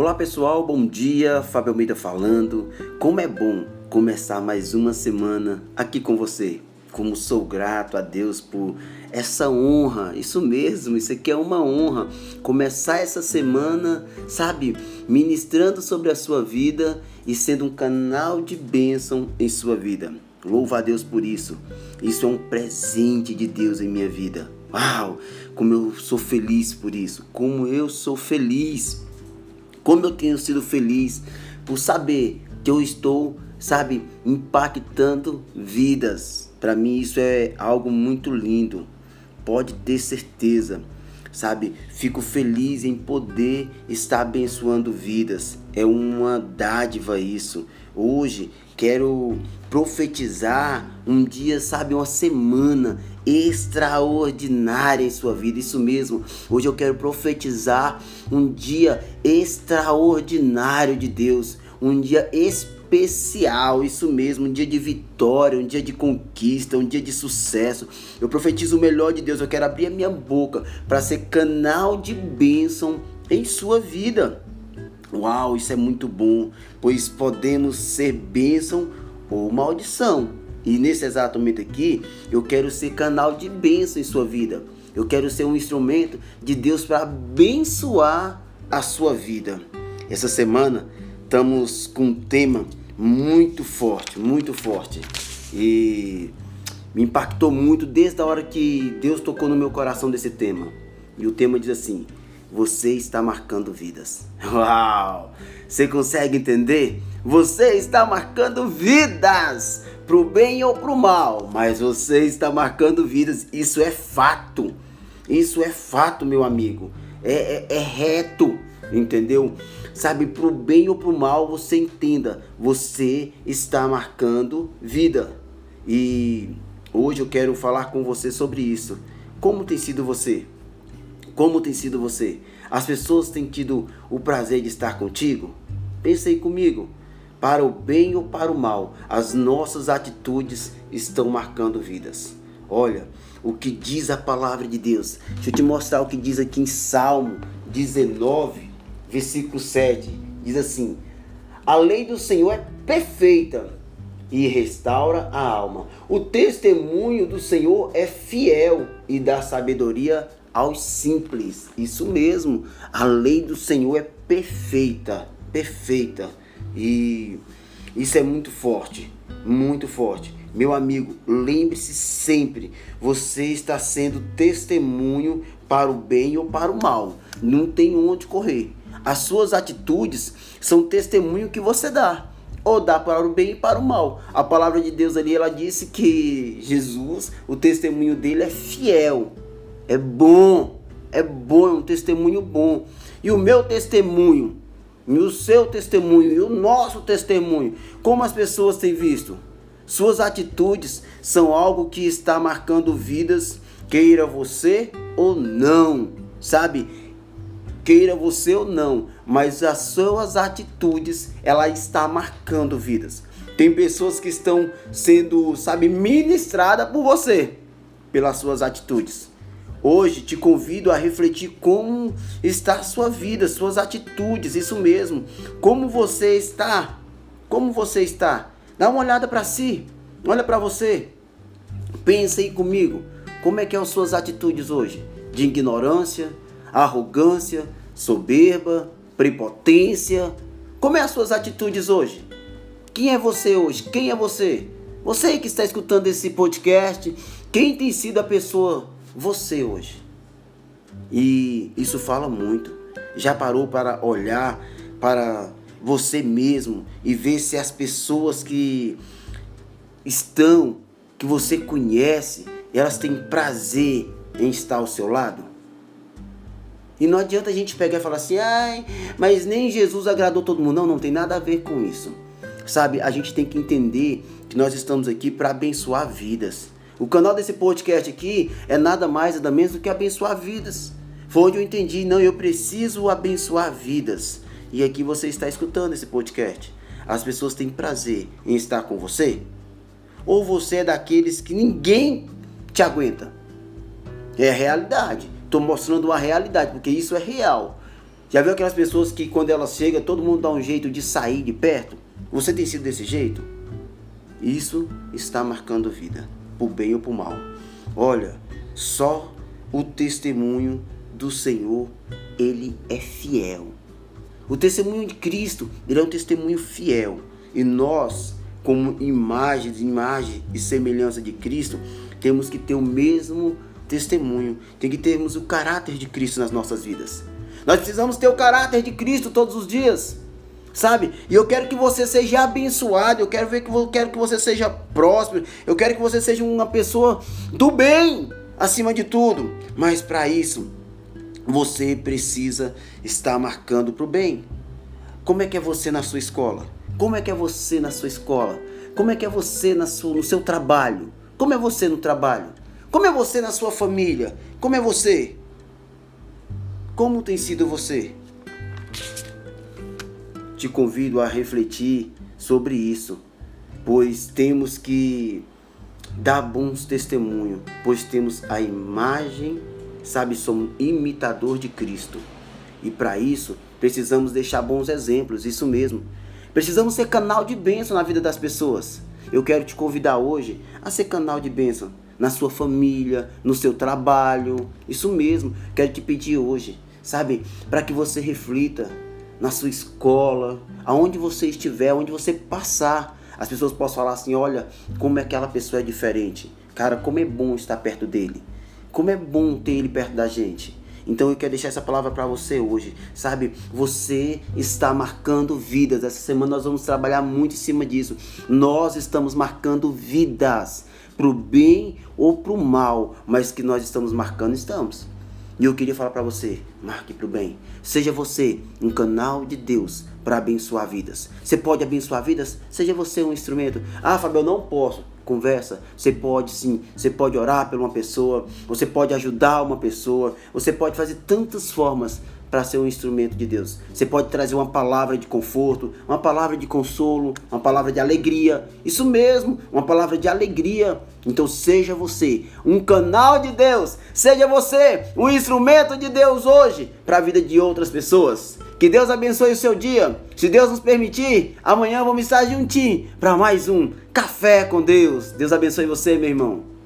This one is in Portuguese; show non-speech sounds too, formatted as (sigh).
Olá pessoal, bom dia, Fábio Almeida falando. Como é bom começar mais uma semana aqui com você. Como sou grato a Deus por essa honra, isso mesmo, isso aqui é uma honra. Começar essa semana, sabe, ministrando sobre a sua vida e sendo um canal de bênção em sua vida. Louva a Deus por isso. Isso é um presente de Deus em minha vida. Uau! Como eu sou feliz por isso. Como eu sou feliz. Como eu tenho sido feliz por saber que eu estou, sabe, impactando vidas. Para mim isso é algo muito lindo. Pode ter certeza. Sabe, fico feliz em poder estar abençoando vidas. É uma dádiva isso. Hoje quero profetizar um dia, sabe, uma semana extraordinária em sua vida. Isso mesmo. Hoje eu quero profetizar um dia extraordinário de Deus, um dia especial, isso mesmo, um dia de vitória, um dia de conquista, um dia de sucesso. Eu profetizo o melhor de Deus. Eu quero abrir a minha boca para ser canal de bênção em sua vida. Uau, isso é muito bom, pois podemos ser bênção ou maldição. E nesse exato momento aqui, eu quero ser canal de bênção em sua vida. Eu quero ser um instrumento de Deus para abençoar a sua vida. Essa semana estamos com um tema muito forte, muito forte. E me impactou muito desde a hora que Deus tocou no meu coração desse tema. E o tema diz assim: você está marcando vidas. (laughs) Uau! Você consegue entender? Você está marcando vidas, pro bem ou pro mal, mas você está marcando vidas. Isso é fato. Isso é fato, meu amigo. É, é, é reto, entendeu? Sabe, pro bem ou pro mal, você entenda. Você está marcando vida. E hoje eu quero falar com você sobre isso. Como tem sido você? Como tem sido você? As pessoas têm tido o prazer de estar contigo? Pense aí comigo. Para o bem ou para o mal, as nossas atitudes estão marcando vidas. Olha o que diz a palavra de Deus. Deixa eu te mostrar o que diz aqui em Salmo 19, versículo 7. Diz assim: A lei do Senhor é perfeita e restaura a alma. O testemunho do Senhor é fiel e dá sabedoria aos simples. Isso mesmo. A lei do Senhor é perfeita, perfeita. E isso é muito forte, muito forte. Meu amigo, lembre-se sempre, você está sendo testemunho para o bem ou para o mal. Não tem onde correr. As suas atitudes são testemunho que você dá ou dá para o bem e para o mal. A palavra de Deus ali, ela disse que Jesus, o testemunho dele é fiel. É bom, é bom, é um testemunho bom. E o meu testemunho, e o seu testemunho, e o nosso testemunho, como as pessoas têm visto? Suas atitudes são algo que está marcando vidas, queira você ou não, sabe? Queira você ou não, mas as suas atitudes, ela está marcando vidas. Tem pessoas que estão sendo, sabe, ministradas por você pelas suas atitudes. Hoje te convido a refletir como está a sua vida, suas atitudes, isso mesmo. Como você está? Como você está? Dá uma olhada para si. Olha para você. Pensa aí comigo. Como é que são as suas atitudes hoje? De ignorância, arrogância, soberba, prepotência? Como é as suas atitudes hoje? Quem é você hoje? Quem é você? Você que está escutando esse podcast, quem tem sido a pessoa você hoje. E isso fala muito. Já parou para olhar para você mesmo e ver se as pessoas que estão, que você conhece, elas têm prazer em estar ao seu lado? E não adianta a gente pegar e falar assim, ai, mas nem Jesus agradou todo mundo. Não, não tem nada a ver com isso. Sabe, a gente tem que entender que nós estamos aqui para abençoar vidas. O canal desse podcast aqui é nada mais nada menos do que abençoar vidas. Foi onde eu entendi, não, eu preciso abençoar vidas. E aqui você está escutando esse podcast. As pessoas têm prazer em estar com você? Ou você é daqueles que ninguém te aguenta? É a realidade. Estou mostrando uma realidade, porque isso é real. Já viu aquelas pessoas que quando elas chegam, todo mundo dá um jeito de sair de perto? Você tem sido desse jeito? Isso está marcando vida, por bem ou por mal. Olha, só o testemunho do Senhor, ele é fiel. O testemunho de Cristo, ele é um testemunho fiel. E nós, como imagem, imagem e semelhança de Cristo, temos que ter o mesmo testemunho. Tem que termos o caráter de Cristo nas nossas vidas. Nós precisamos ter o caráter de Cristo todos os dias. Sabe? E eu quero que você seja abençoado, eu quero ver que eu quero que você seja próspero, eu quero que você seja uma pessoa do bem acima de tudo. Mas para isso, você precisa estar marcando para o bem. Como é que é você na sua escola? Como é que é você na sua escola? Como é que é você na sua, no seu trabalho? Como é você no trabalho? Como é você na sua família? Como é você? Como tem sido você? Te convido a refletir sobre isso, pois temos que dar bons testemunhos, pois temos a imagem, sabe, somos imitador de Cristo. E para isso, precisamos deixar bons exemplos, isso mesmo. Precisamos ser canal de bênção na vida das pessoas. Eu quero te convidar hoje a ser canal de bênção na sua família, no seu trabalho. Isso mesmo, quero te pedir hoje sabe? Para que você reflita na sua escola, aonde você estiver, onde você passar, as pessoas possam falar assim: olha, como aquela pessoa é diferente. Cara, como é bom estar perto dele. Como é bom ter ele perto da gente. Então eu quero deixar essa palavra para você hoje, sabe? Você está marcando vidas. Essa semana nós vamos trabalhar muito em cima disso. Nós estamos marcando vidas, pro bem ou pro mal, mas que nós estamos marcando, estamos. E eu queria falar para você, marque para o bem. Seja você um canal de Deus para abençoar vidas. Você pode abençoar vidas? Seja você um instrumento. Ah, Fábio, eu não posso. Conversa. Você pode sim. Você pode orar por uma pessoa. Você pode ajudar uma pessoa. Você pode fazer tantas formas para ser um instrumento de Deus. Você pode trazer uma palavra de conforto, uma palavra de consolo, uma palavra de alegria. Isso mesmo, uma palavra de alegria. Então seja você um canal de Deus, seja você um instrumento de Deus hoje para a vida de outras pessoas. Que Deus abençoe o seu dia. Se Deus nos permitir, amanhã vamos estar juntinho para mais um Café com Deus. Deus abençoe você, meu irmão.